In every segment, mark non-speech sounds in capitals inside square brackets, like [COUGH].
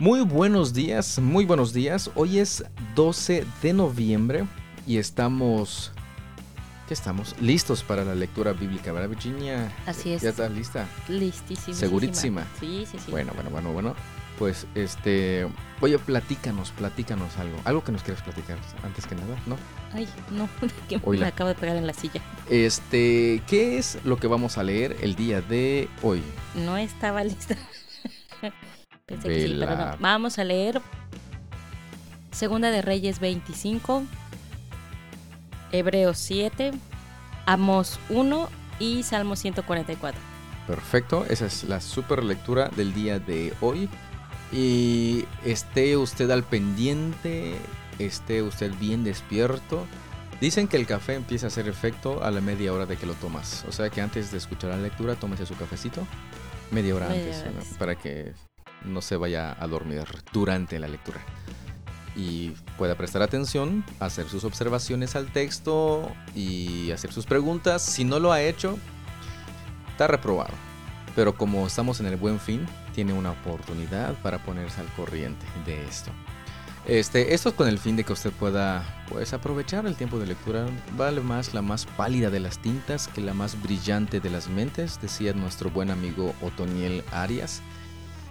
Muy buenos días, muy buenos días. Hoy es 12 de noviembre y estamos... ¿Qué estamos? Listos para la lectura bíblica, ¿verdad, Virginia? Así es. ¿Ya estás lista? Listísima. Segurísima. Sí, sí, sí. Bueno, bueno, bueno, bueno. Pues, este... Oye, platícanos, platícanos algo. Algo que nos quieras platicar antes que nada, ¿no? Ay, no, [LAUGHS] que me acabo de pegar en la silla. Este, ¿qué es lo que vamos a leer el día de hoy? No estaba lista. [LAUGHS] Pensé que sí, pero Vela. no. Vamos a leer Segunda de Reyes 25, Hebreos 7, Amos 1 y Salmo 144. Perfecto, esa es la super lectura del día de hoy. Y esté usted al pendiente, esté usted bien despierto. Dicen que el café empieza a hacer efecto a la media hora de que lo tomas. O sea que antes de escuchar la lectura, tómese su cafecito media hora Media antes hora ¿no? antes. para que no se vaya a dormir durante la lectura. Y pueda prestar atención, hacer sus observaciones al texto y hacer sus preguntas. Si no lo ha hecho, está reprobado. Pero como estamos en el buen fin, tiene una oportunidad para ponerse al corriente de esto. Este, esto es con el fin de que usted pueda pues, aprovechar el tiempo de lectura. Vale más la más pálida de las tintas que la más brillante de las mentes, decía nuestro buen amigo Otoniel Arias.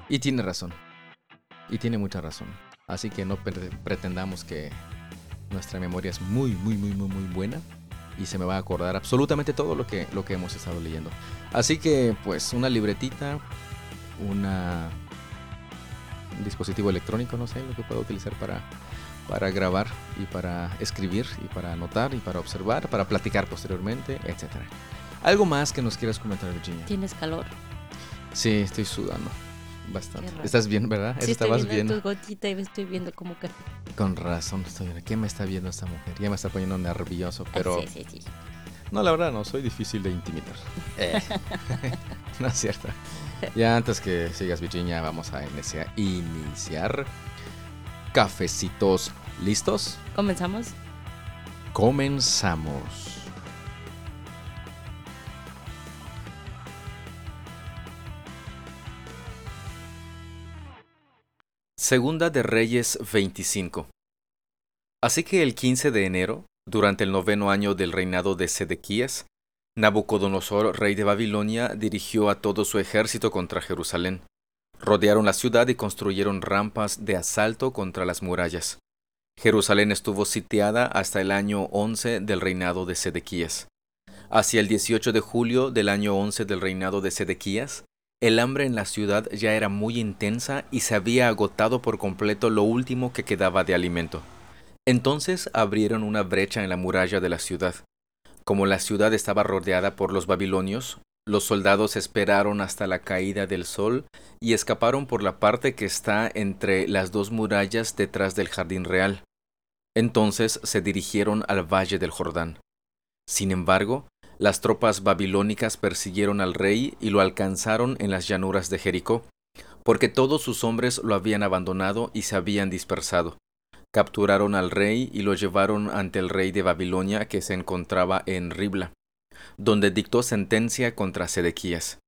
Y tiene razón. Y tiene mucha razón. Así que no pre- pretendamos que nuestra memoria es muy, muy, muy, muy, muy buena. Y se me va a acordar absolutamente todo lo que, lo que hemos estado leyendo. Así que, pues, una libretita, una un dispositivo electrónico, no sé, lo que puedo utilizar para, para grabar y para escribir y para anotar y para observar, para platicar posteriormente, etc. ¿Algo más que nos quieras comentar, Virginia? ¿Tienes calor? Sí, estoy sudando bastante. ¿Estás bien, verdad? Sí, estoy Estabas viendo bien. tu gotita y estoy viendo como que... Con razón, estoy bien. ¿Qué me está viendo esta mujer? Ya me está poniendo nervioso, pero... Sí, sí, sí. No, la verdad no, soy difícil de intimidar. Eh. [LAUGHS] no es cierto. Ya antes que sigas, Virginia, vamos a inicia- iniciar. Cafecitos, ¿listos? ¿Comenzamos? Comenzamos. Segunda de Reyes 25. Así que el 15 de enero, durante el noveno año del reinado de Sedequías, Nabucodonosor, rey de Babilonia, dirigió a todo su ejército contra Jerusalén. Rodearon la ciudad y construyeron rampas de asalto contra las murallas. Jerusalén estuvo sitiada hasta el año 11 del reinado de Sedequías. Hacia el 18 de julio del año 11 del reinado de Sedequías, el hambre en la ciudad ya era muy intensa y se había agotado por completo lo último que quedaba de alimento. Entonces abrieron una brecha en la muralla de la ciudad. Como la ciudad estaba rodeada por los babilonios, los soldados esperaron hasta la caída del sol y escaparon por la parte que está entre las dos murallas detrás del jardín real. Entonces se dirigieron al valle del Jordán. Sin embargo, las tropas babilónicas persiguieron al rey y lo alcanzaron en las llanuras de Jericó, porque todos sus hombres lo habían abandonado y se habían dispersado. Capturaron al rey y lo llevaron ante el rey de Babilonia que se encontraba en Ribla, donde dictó sentencia contra Sedequías.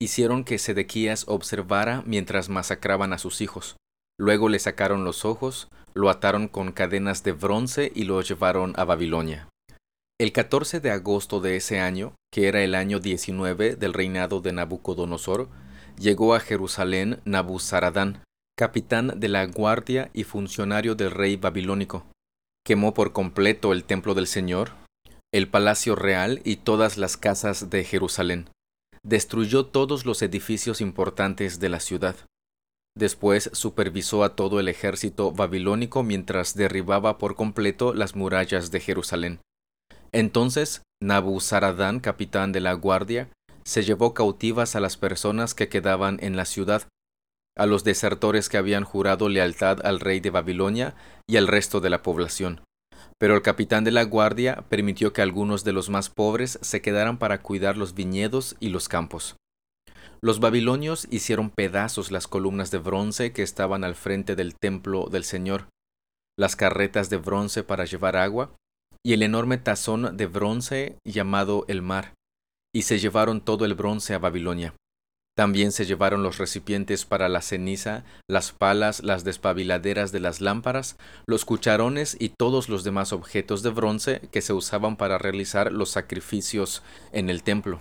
Hicieron que Sedequías observara mientras masacraban a sus hijos. Luego le sacaron los ojos, lo ataron con cadenas de bronce y lo llevaron a Babilonia. El 14 de agosto de ese año, que era el año 19 del reinado de Nabucodonosor, llegó a Jerusalén Nabuzaradán, capitán de la guardia y funcionario del rey babilónico. Quemó por completo el templo del Señor, el palacio real y todas las casas de Jerusalén. Destruyó todos los edificios importantes de la ciudad. Después supervisó a todo el ejército babilónico mientras derribaba por completo las murallas de Jerusalén. Entonces Nabuzaradán, capitán de la guardia, se llevó cautivas a las personas que quedaban en la ciudad, a los desertores que habían jurado lealtad al rey de Babilonia y al resto de la población. Pero el capitán de la guardia permitió que algunos de los más pobres se quedaran para cuidar los viñedos y los campos. Los babilonios hicieron pedazos las columnas de bronce que estaban al frente del templo del Señor, las carretas de bronce para llevar agua, y el enorme tazón de bronce llamado el mar, y se llevaron todo el bronce a Babilonia. También se llevaron los recipientes para la ceniza, las palas, las despabiladeras de las lámparas, los cucharones y todos los demás objetos de bronce que se usaban para realizar los sacrificios en el templo.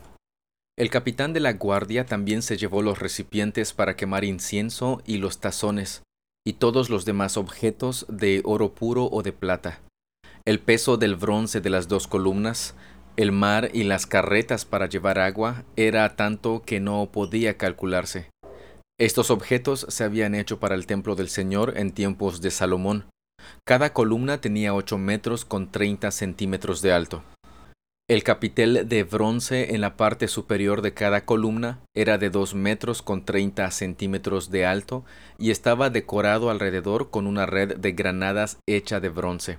El capitán de la guardia también se llevó los recipientes para quemar incienso y los tazones, y todos los demás objetos de oro puro o de plata. El peso del bronce de las dos columnas, el mar y las carretas para llevar agua era tanto que no podía calcularse. Estos objetos se habían hecho para el templo del Señor en tiempos de Salomón. Cada columna tenía ocho metros con treinta centímetros de alto. El capitel de bronce en la parte superior de cada columna era de dos metros con treinta centímetros de alto y estaba decorado alrededor con una red de granadas hecha de bronce.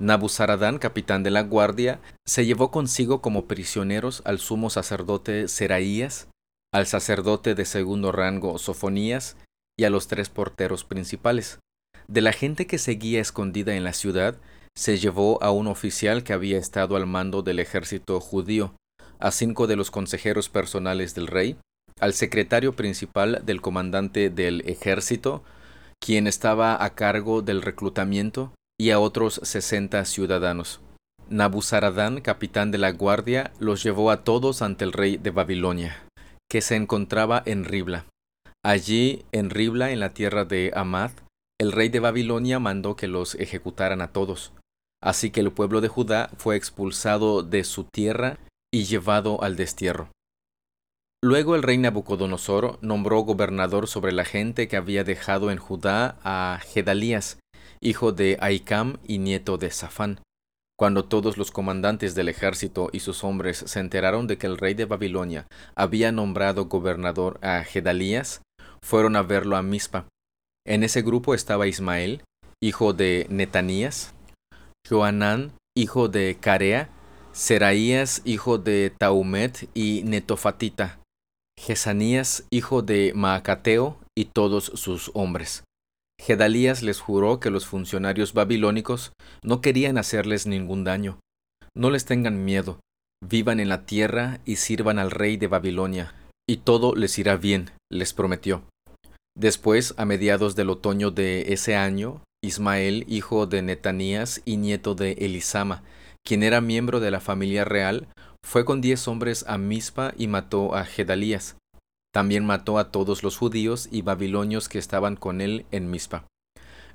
Nabuzaradán, capitán de la guardia, se llevó consigo como prisioneros al sumo sacerdote Seraías, al sacerdote de segundo rango Sofonías y a los tres porteros principales. De la gente que seguía escondida en la ciudad, se llevó a un oficial que había estado al mando del ejército judío, a cinco de los consejeros personales del rey, al secretario principal del comandante del ejército, quien estaba a cargo del reclutamiento, y a otros sesenta ciudadanos. Nabuzaradán, capitán de la guardia, los llevó a todos ante el rey de Babilonia, que se encontraba en Ribla. Allí, en Ribla, en la tierra de Amad, el rey de Babilonia mandó que los ejecutaran a todos. Así que el pueblo de Judá fue expulsado de su tierra y llevado al destierro. Luego el rey Nabucodonosor nombró gobernador sobre la gente que había dejado en Judá a Gedalías, hijo de Aicam y nieto de Safán. Cuando todos los comandantes del ejército y sus hombres se enteraron de que el rey de Babilonia había nombrado gobernador a Gedalías, fueron a verlo a Mispa. En ese grupo estaba Ismael, hijo de Netanías, Joanán, hijo de Carea, Seraías, hijo de Taumet y Netofatita, Jesanías, hijo de Maacateo, y todos sus hombres. Gedalías les juró que los funcionarios babilónicos no querían hacerles ningún daño. No les tengan miedo, vivan en la tierra y sirvan al rey de Babilonia, y todo les irá bien, les prometió. Después, a mediados del otoño de ese año, Ismael, hijo de Netanías y nieto de Elisama, quien era miembro de la familia real, fue con diez hombres a Mizpa y mató a Gedalías. También mató a todos los judíos y babilonios que estaban con él en Mizpa.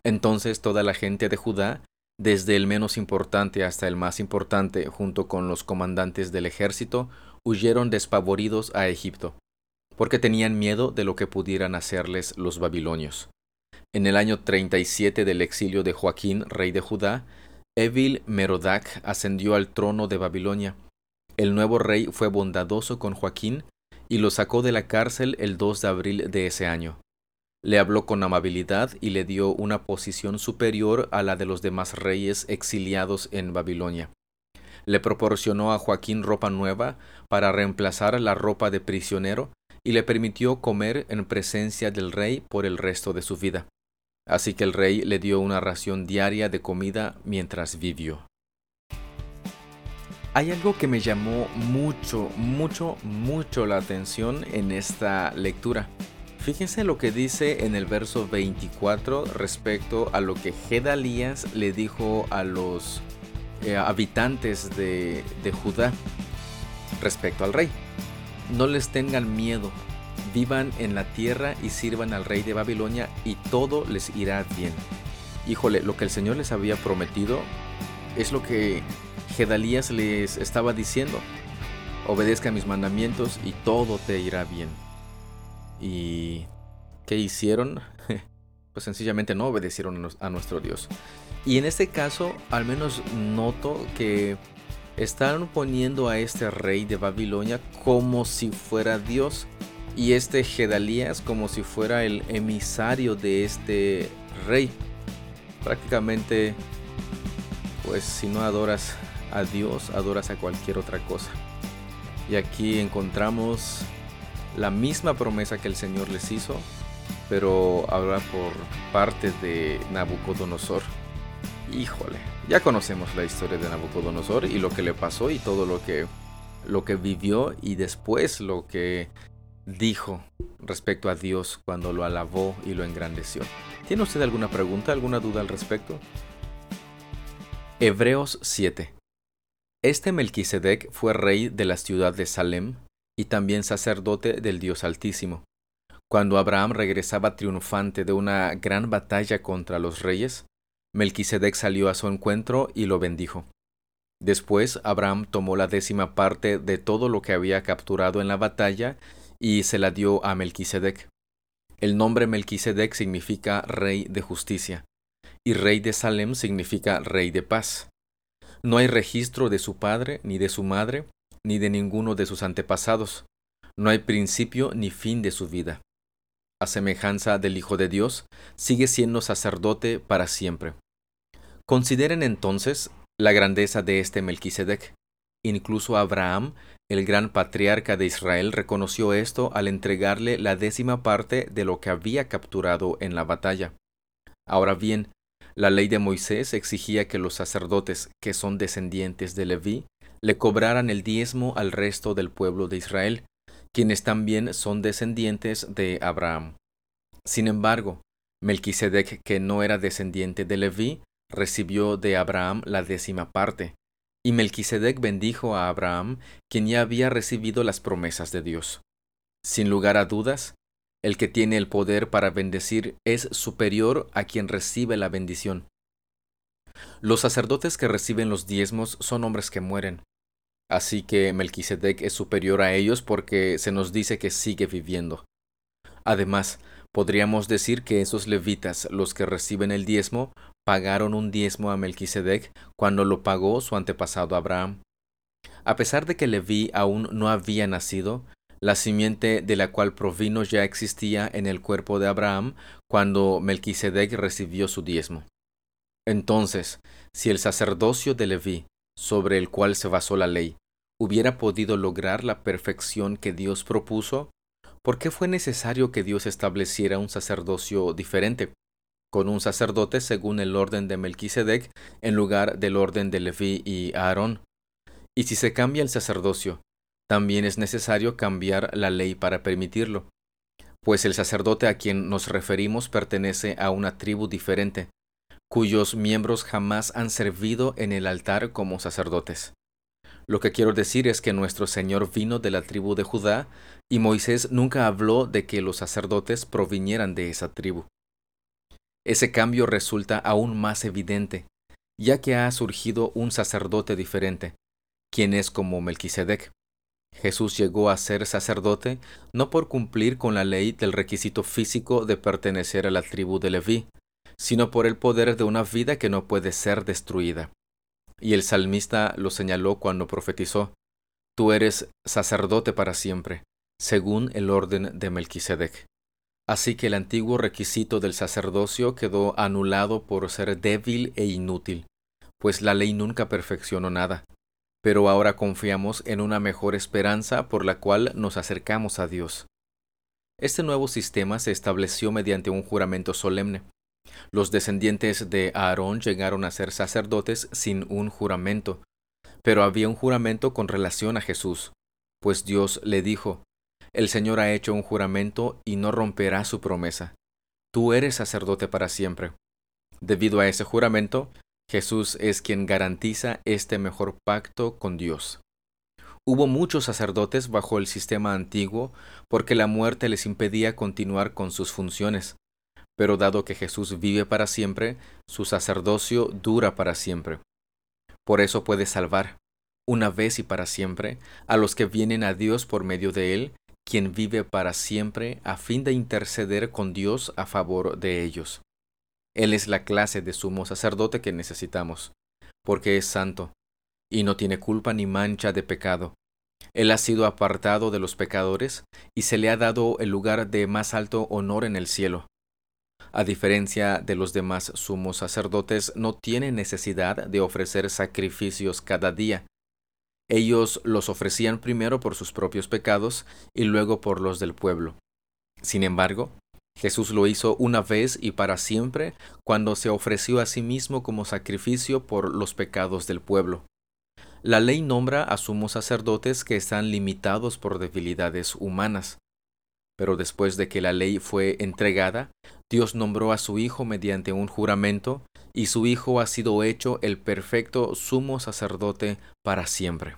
Entonces toda la gente de Judá, desde el menos importante hasta el más importante, junto con los comandantes del ejército, huyeron despavoridos a Egipto, porque tenían miedo de lo que pudieran hacerles los babilonios. En el año 37 del exilio de Joaquín, rey de Judá, Evil Merodac ascendió al trono de Babilonia. El nuevo rey fue bondadoso con Joaquín y lo sacó de la cárcel el 2 de abril de ese año. Le habló con amabilidad y le dio una posición superior a la de los demás reyes exiliados en Babilonia. Le proporcionó a Joaquín ropa nueva para reemplazar la ropa de prisionero y le permitió comer en presencia del rey por el resto de su vida. Así que el rey le dio una ración diaria de comida mientras vivió. Hay algo que me llamó mucho, mucho, mucho la atención en esta lectura. Fíjense lo que dice en el verso 24 respecto a lo que Gedalías le dijo a los eh, habitantes de, de Judá respecto al rey. No les tengan miedo, vivan en la tierra y sirvan al rey de Babilonia y todo les irá bien. Híjole, lo que el Señor les había prometido es lo que Gedalías les estaba diciendo, obedezca mis mandamientos y todo te irá bien. ¿Y qué hicieron? [LAUGHS] pues sencillamente no obedecieron a nuestro Dios. Y en este caso, al menos noto que están poniendo a este rey de Babilonia como si fuera Dios y este Gedalías como si fuera el emisario de este rey. Prácticamente, pues si no adoras a Dios, adoras a cualquier otra cosa. Y aquí encontramos la misma promesa que el Señor les hizo, pero ahora por parte de Nabucodonosor. Híjole, ya conocemos la historia de Nabucodonosor y lo que le pasó y todo lo que lo que vivió y después lo que dijo respecto a Dios cuando lo alabó y lo engrandeció. ¿Tiene usted alguna pregunta, alguna duda al respecto? Hebreos 7. Este Melquisedec fue rey de la ciudad de Salem y también sacerdote del Dios Altísimo. Cuando Abraham regresaba triunfante de una gran batalla contra los reyes, Melquisedec salió a su encuentro y lo bendijo. Después Abraham tomó la décima parte de todo lo que había capturado en la batalla y se la dio a Melquisedec. El nombre Melquisedec significa rey de justicia, y rey de Salem significa rey de paz. No hay registro de su padre, ni de su madre, ni de ninguno de sus antepasados. No hay principio ni fin de su vida. A semejanza del Hijo de Dios, sigue siendo sacerdote para siempre. Consideren entonces la grandeza de este Melquisedec. Incluso Abraham, el gran patriarca de Israel, reconoció esto al entregarle la décima parte de lo que había capturado en la batalla. Ahora bien, la ley de Moisés exigía que los sacerdotes, que son descendientes de Leví, le cobraran el diezmo al resto del pueblo de Israel, quienes también son descendientes de Abraham. Sin embargo, Melquisedec, que no era descendiente de Leví, recibió de Abraham la décima parte, y Melquisedec bendijo a Abraham, quien ya había recibido las promesas de Dios. Sin lugar a dudas, el que tiene el poder para bendecir es superior a quien recibe la bendición. Los sacerdotes que reciben los diezmos son hombres que mueren. Así que Melquisedec es superior a ellos porque se nos dice que sigue viviendo. Además, podríamos decir que esos levitas, los que reciben el diezmo, pagaron un diezmo a Melquisedec cuando lo pagó su antepasado Abraham. A pesar de que Leví aún no había nacido, la simiente de la cual provino ya existía en el cuerpo de Abraham cuando Melquisedec recibió su diezmo. Entonces, si el sacerdocio de Leví, sobre el cual se basó la ley, hubiera podido lograr la perfección que Dios propuso, ¿por qué fue necesario que Dios estableciera un sacerdocio diferente, con un sacerdote según el orden de Melquisedec en lugar del orden de Leví y Aarón? Y si se cambia el sacerdocio, también es necesario cambiar la ley para permitirlo, pues el sacerdote a quien nos referimos pertenece a una tribu diferente, cuyos miembros jamás han servido en el altar como sacerdotes. Lo que quiero decir es que nuestro Señor vino de la tribu de Judá y Moisés nunca habló de que los sacerdotes provinieran de esa tribu. Ese cambio resulta aún más evidente, ya que ha surgido un sacerdote diferente, quien es como Melquisedec. Jesús llegó a ser sacerdote no por cumplir con la ley del requisito físico de pertenecer a la tribu de Leví, sino por el poder de una vida que no puede ser destruida. Y el salmista lo señaló cuando profetizó, Tú eres sacerdote para siempre, según el orden de Melquisedec. Así que el antiguo requisito del sacerdocio quedó anulado por ser débil e inútil, pues la ley nunca perfeccionó nada, pero ahora confiamos en una mejor esperanza por la cual nos acercamos a Dios. Este nuevo sistema se estableció mediante un juramento solemne. Los descendientes de Aarón llegaron a ser sacerdotes sin un juramento, pero había un juramento con relación a Jesús, pues Dios le dijo, El Señor ha hecho un juramento y no romperá su promesa. Tú eres sacerdote para siempre. Debido a ese juramento, Jesús es quien garantiza este mejor pacto con Dios. Hubo muchos sacerdotes bajo el sistema antiguo porque la muerte les impedía continuar con sus funciones, pero dado que Jesús vive para siempre, su sacerdocio dura para siempre. Por eso puede salvar, una vez y para siempre, a los que vienen a Dios por medio de Él, quien vive para siempre a fin de interceder con Dios a favor de ellos. Él es la clase de sumo sacerdote que necesitamos, porque es santo, y no tiene culpa ni mancha de pecado. Él ha sido apartado de los pecadores, y se le ha dado el lugar de más alto honor en el cielo. A diferencia de los demás sumos sacerdotes, no tiene necesidad de ofrecer sacrificios cada día. Ellos los ofrecían primero por sus propios pecados y luego por los del pueblo. Sin embargo, Jesús lo hizo una vez y para siempre cuando se ofreció a sí mismo como sacrificio por los pecados del pueblo. La ley nombra a sumos sacerdotes que están limitados por debilidades humanas. Pero después de que la ley fue entregada, Dios nombró a su Hijo mediante un juramento, y su Hijo ha sido hecho el perfecto sumo sacerdote para siempre.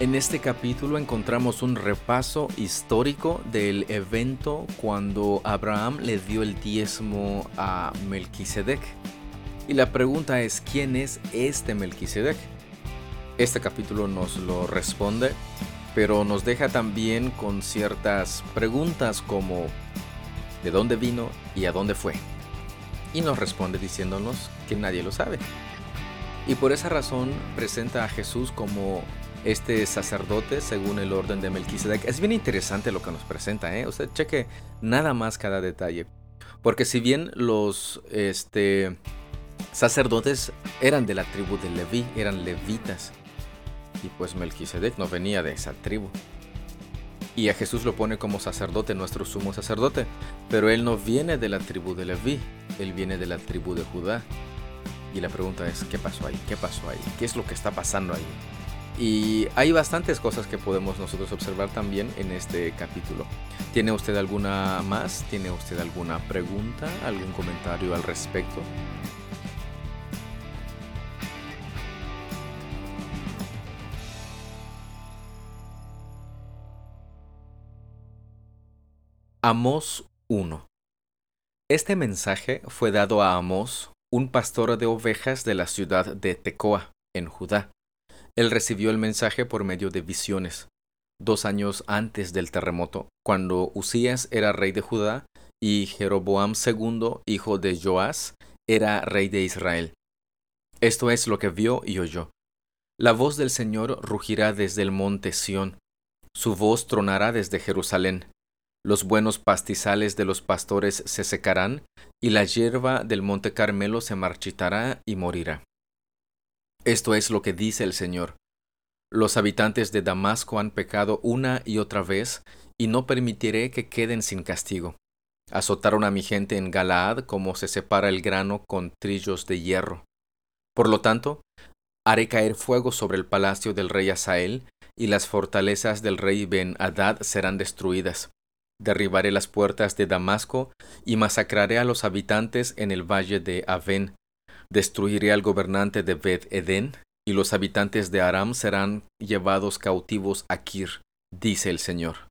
En este capítulo encontramos un repaso histórico del evento cuando Abraham le dio el diezmo a Melquisedec. Y la pregunta es, ¿quién es este Melquisedec? Este capítulo nos lo responde, pero nos deja también con ciertas preguntas como ¿de dónde vino y a dónde fue? Y nos responde diciéndonos que nadie lo sabe. Y por esa razón presenta a Jesús como este sacerdote según el orden de Melquisedec. Es bien interesante lo que nos presenta, ¿eh? Usted cheque nada más cada detalle. Porque si bien los este, sacerdotes eran de la tribu de Leví, eran levitas, y pues Melquisedec no venía de esa tribu. Y a Jesús lo pone como sacerdote, nuestro sumo sacerdote, pero él no viene de la tribu de Leví, él viene de la tribu de Judá. Y la pregunta es, ¿qué pasó ahí? ¿Qué pasó ahí? ¿Qué es lo que está pasando ahí? Y hay bastantes cosas que podemos nosotros observar también en este capítulo. ¿Tiene usted alguna más? ¿Tiene usted alguna pregunta? ¿Algún comentario al respecto? Amos 1 Este mensaje fue dado a Amos, un pastor de ovejas de la ciudad de Tecoa, en Judá él recibió el mensaje por medio de visiones, dos años antes del terremoto, cuando Usías era rey de Judá y Jeroboam II, hijo de Joás, era rey de Israel. Esto es lo que vio y oyó. La voz del Señor rugirá desde el monte Sión, su voz tronará desde Jerusalén. Los buenos pastizales de los pastores se secarán, y la hierba del monte Carmelo se marchitará y morirá. Esto es lo que dice el Señor. Los habitantes de Damasco han pecado una y otra vez, y no permitiré que queden sin castigo. Azotaron a mi gente en Galaad como se separa el grano con trillos de hierro. Por lo tanto, haré caer fuego sobre el palacio del rey Asael, y las fortalezas del rey Ben-Hadad serán destruidas. Derribaré las puertas de Damasco, y masacraré a los habitantes en el valle de Aven, Destruiré al gobernante de Beth Eden, y los habitantes de Aram serán llevados cautivos a Kir, dice el Señor.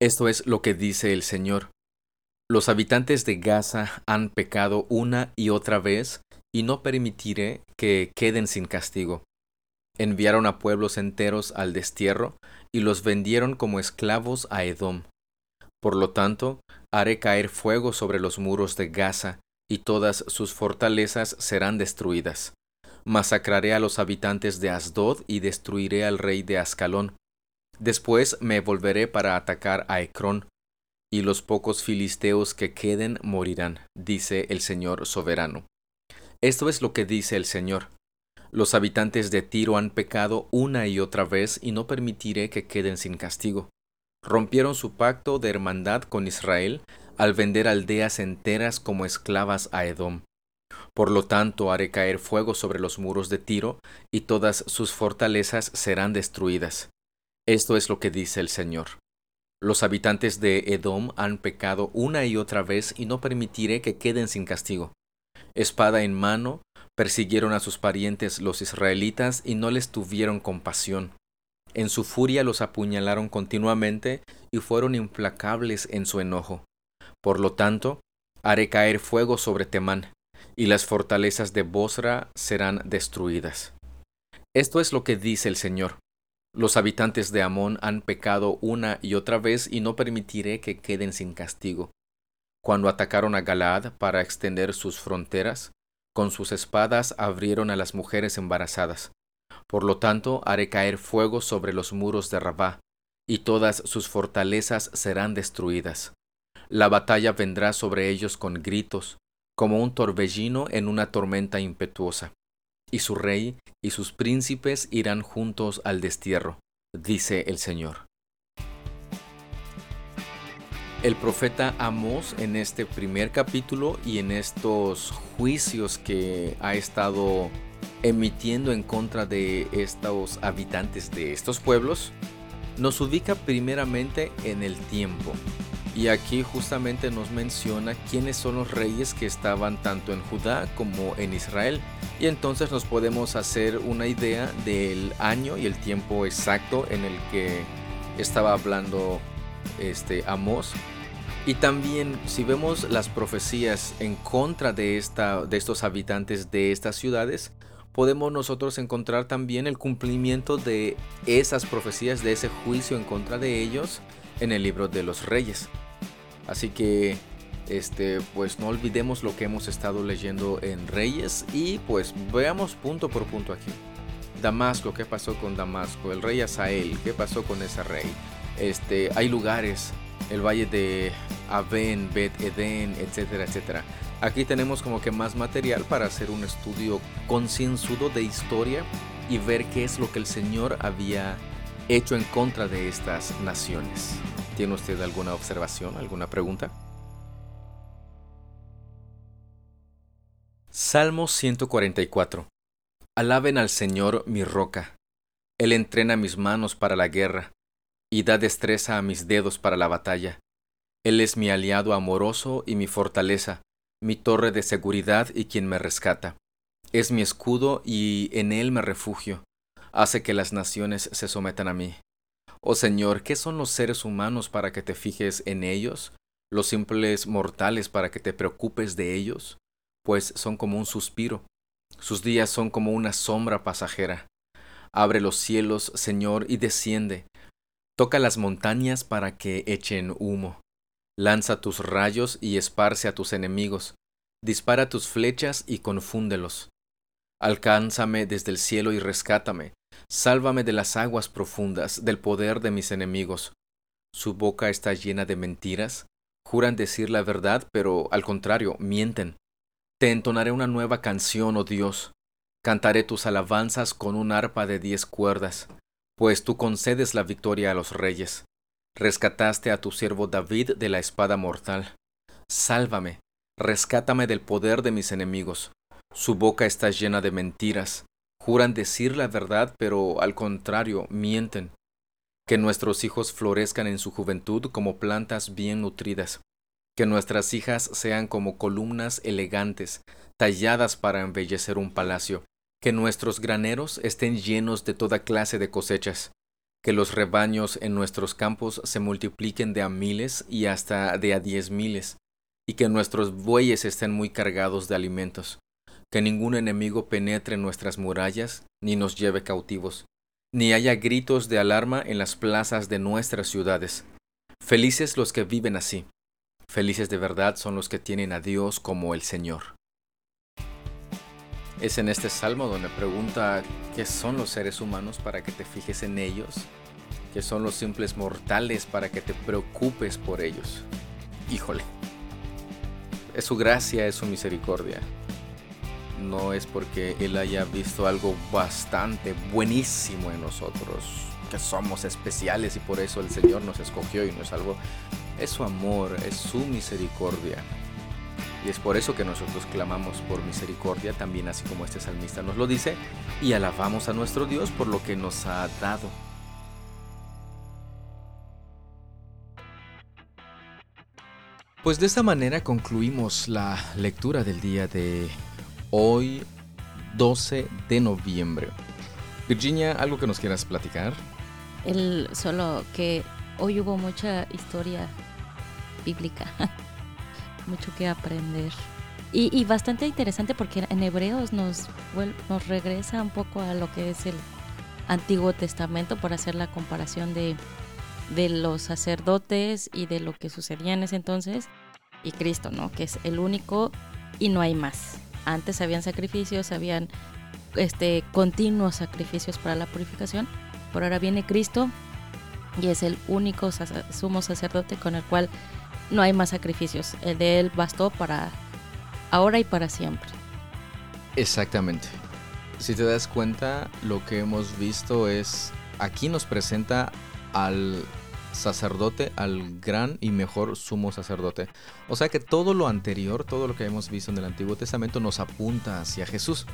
Esto es lo que dice el Señor. Los habitantes de Gaza han pecado una y otra vez, y no permitiré que queden sin castigo. Enviaron a pueblos enteros al destierro, y los vendieron como esclavos a Edom. Por lo tanto, haré caer fuego sobre los muros de Gaza, y todas sus fortalezas serán destruidas. Masacraré a los habitantes de Asdod y destruiré al rey de Ascalón. Después me volveré para atacar a Ecrón, y los pocos filisteos que queden morirán, dice el Señor soberano. Esto es lo que dice el Señor. Los habitantes de Tiro han pecado una y otra vez y no permitiré que queden sin castigo. Rompieron su pacto de hermandad con Israel, al vender aldeas enteras como esclavas a Edom. Por lo tanto haré caer fuego sobre los muros de Tiro, y todas sus fortalezas serán destruidas. Esto es lo que dice el Señor. Los habitantes de Edom han pecado una y otra vez y no permitiré que queden sin castigo. Espada en mano, persiguieron a sus parientes los israelitas y no les tuvieron compasión. En su furia los apuñalaron continuamente y fueron implacables en su enojo. Por lo tanto, haré caer fuego sobre Temán, y las fortalezas de Bosra serán destruidas. Esto es lo que dice el Señor. Los habitantes de Amón han pecado una y otra vez y no permitiré que queden sin castigo. Cuando atacaron a Galaad para extender sus fronteras, con sus espadas abrieron a las mujeres embarazadas. Por lo tanto, haré caer fuego sobre los muros de Rabá, y todas sus fortalezas serán destruidas. La batalla vendrá sobre ellos con gritos, como un torbellino en una tormenta impetuosa, y su rey y sus príncipes irán juntos al destierro, dice el Señor. El profeta Amós en este primer capítulo y en estos juicios que ha estado emitiendo en contra de estos habitantes de estos pueblos, nos ubica primeramente en el tiempo. Y aquí justamente nos menciona quiénes son los reyes que estaban tanto en Judá como en Israel. Y entonces nos podemos hacer una idea del año y el tiempo exacto en el que estaba hablando este Amós. Y también si vemos las profecías en contra de, esta, de estos habitantes de estas ciudades, podemos nosotros encontrar también el cumplimiento de esas profecías, de ese juicio en contra de ellos en el libro de los reyes. Así que este pues no olvidemos lo que hemos estado leyendo en Reyes y pues veamos punto por punto aquí. Damasco, ¿qué pasó con Damasco? El rey Asael, ¿qué pasó con ese rey? Este, hay lugares, el valle de Aben, Bet Eden, etcétera, etcétera. Aquí tenemos como que más material para hacer un estudio concienzudo de historia y ver qué es lo que el Señor había hecho en contra de estas naciones. ¿Tiene usted alguna observación, alguna pregunta? Salmo 144. Alaben al Señor mi roca. Él entrena mis manos para la guerra y da destreza a mis dedos para la batalla. Él es mi aliado amoroso y mi fortaleza, mi torre de seguridad y quien me rescata. Es mi escudo y en él me refugio. Hace que las naciones se sometan a mí. Oh Señor, ¿qué son los seres humanos para que te fijes en ellos? ¿Los simples mortales para que te preocupes de ellos? Pues son como un suspiro. Sus días son como una sombra pasajera. Abre los cielos, Señor, y desciende. Toca las montañas para que echen humo. Lanza tus rayos y esparce a tus enemigos. Dispara tus flechas y confúndelos. Alcánzame desde el cielo y rescátame. Sálvame de las aguas profundas, del poder de mis enemigos. Su boca está llena de mentiras. Juran decir la verdad, pero al contrario, mienten. Te entonaré una nueva canción, oh Dios. Cantaré tus alabanzas con un arpa de diez cuerdas, pues tú concedes la victoria a los reyes. Rescataste a tu siervo David de la espada mortal. Sálvame, rescátame del poder de mis enemigos. Su boca está llena de mentiras. Juran decir la verdad, pero al contrario, mienten. Que nuestros hijos florezcan en su juventud como plantas bien nutridas. Que nuestras hijas sean como columnas elegantes, talladas para embellecer un palacio. Que nuestros graneros estén llenos de toda clase de cosechas. Que los rebaños en nuestros campos se multipliquen de a miles y hasta de a diez miles. Y que nuestros bueyes estén muy cargados de alimentos que ningún enemigo penetre en nuestras murallas, ni nos lleve cautivos, ni haya gritos de alarma en las plazas de nuestras ciudades. Felices los que viven así. Felices de verdad son los que tienen a Dios como el Señor. Es en este salmo donde pregunta qué son los seres humanos para que te fijes en ellos, qué son los simples mortales para que te preocupes por ellos. Híjole, es su gracia, es su misericordia no es porque Él haya visto algo bastante buenísimo en nosotros, que somos especiales y por eso el Señor nos escogió y nos salvó. Es su amor, es su misericordia. Y es por eso que nosotros clamamos por misericordia, también así como este salmista nos lo dice, y alabamos a nuestro Dios por lo que nos ha dado. Pues de esta manera concluimos la lectura del día de hoy 12 de noviembre. Virginia, ¿algo que nos quieras platicar? El, solo que hoy hubo mucha historia bíblica, [LAUGHS] mucho que aprender. Y, bastante interesante porque en Hebreos nos, regresa un poco a lo que es el Antiguo Testamento por hacer la comparación de, de los sacerdotes y de lo que sucedía en ese entonces y Cristo, ¿no? Que es el único y no hay más. Antes habían sacrificios, habían este, continuos sacrificios para la purificación, por ahora viene Cristo y es el único sumo sacerdote con el cual no hay más sacrificios. El de él bastó para ahora y para siempre. Exactamente. Si te das cuenta, lo que hemos visto es, aquí nos presenta al sacerdote al gran y mejor sumo sacerdote. O sea que todo lo anterior, todo lo que hemos visto en el Antiguo Testamento nos apunta hacia Jesús.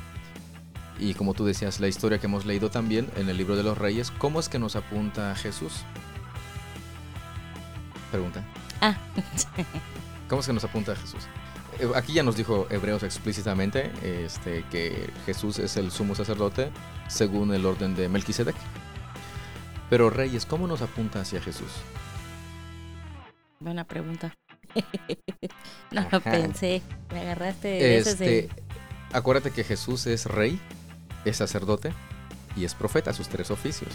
y como tú decías, la historia que hemos leído también en el libro de los reyes, ¿cómo es que nos apunta a Jesús? Pregunta. Ah. [LAUGHS] ¿Cómo es que nos apunta a Jesús? Eh, aquí ya nos dijo Hebreos explícitamente este, que Jesús es el sumo sacerdote según el orden de Melquisedec. Pero Reyes, ¿cómo nos apunta hacia Jesús? Buena pregunta. [LAUGHS] no lo pensé. Me agarraste. Este, Acuérdate que Jesús es rey, es sacerdote y es profeta, sus tres oficios.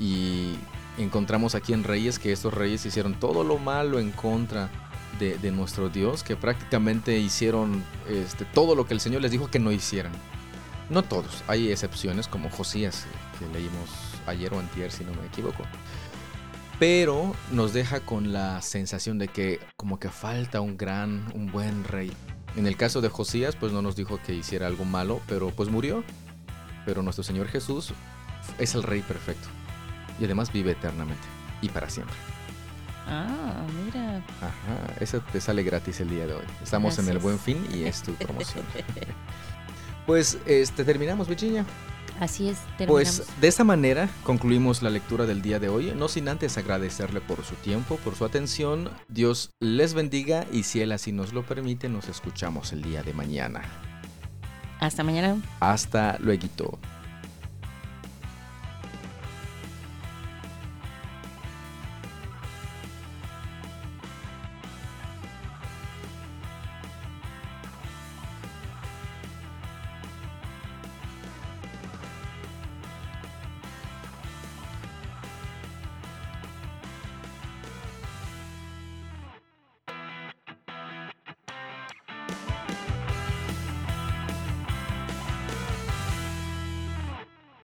Y encontramos aquí en Reyes que estos reyes hicieron todo lo malo en contra de, nuestro Dios, que prácticamente hicieron este, todo lo que el Señor les dijo que no hicieran. No todos, hay excepciones como Josías, que leímos ayer o antier si no me equivoco. Pero nos deja con la sensación de que como que falta un gran, un buen rey. En el caso de Josías, pues no nos dijo que hiciera algo malo, pero pues murió. Pero nuestro Señor Jesús es el rey perfecto. Y además vive eternamente y para siempre. Ah, mira. Ajá, eso te sale gratis el día de hoy. Estamos en el buen fin y es tu promoción. [LAUGHS] pues este, terminamos, Virginia. Así es, terminamos. Pues de esta manera concluimos la lectura del día de hoy, no sin antes agradecerle por su tiempo, por su atención. Dios les bendiga y si Él así nos lo permite, nos escuchamos el día de mañana. Hasta mañana. Hasta luego.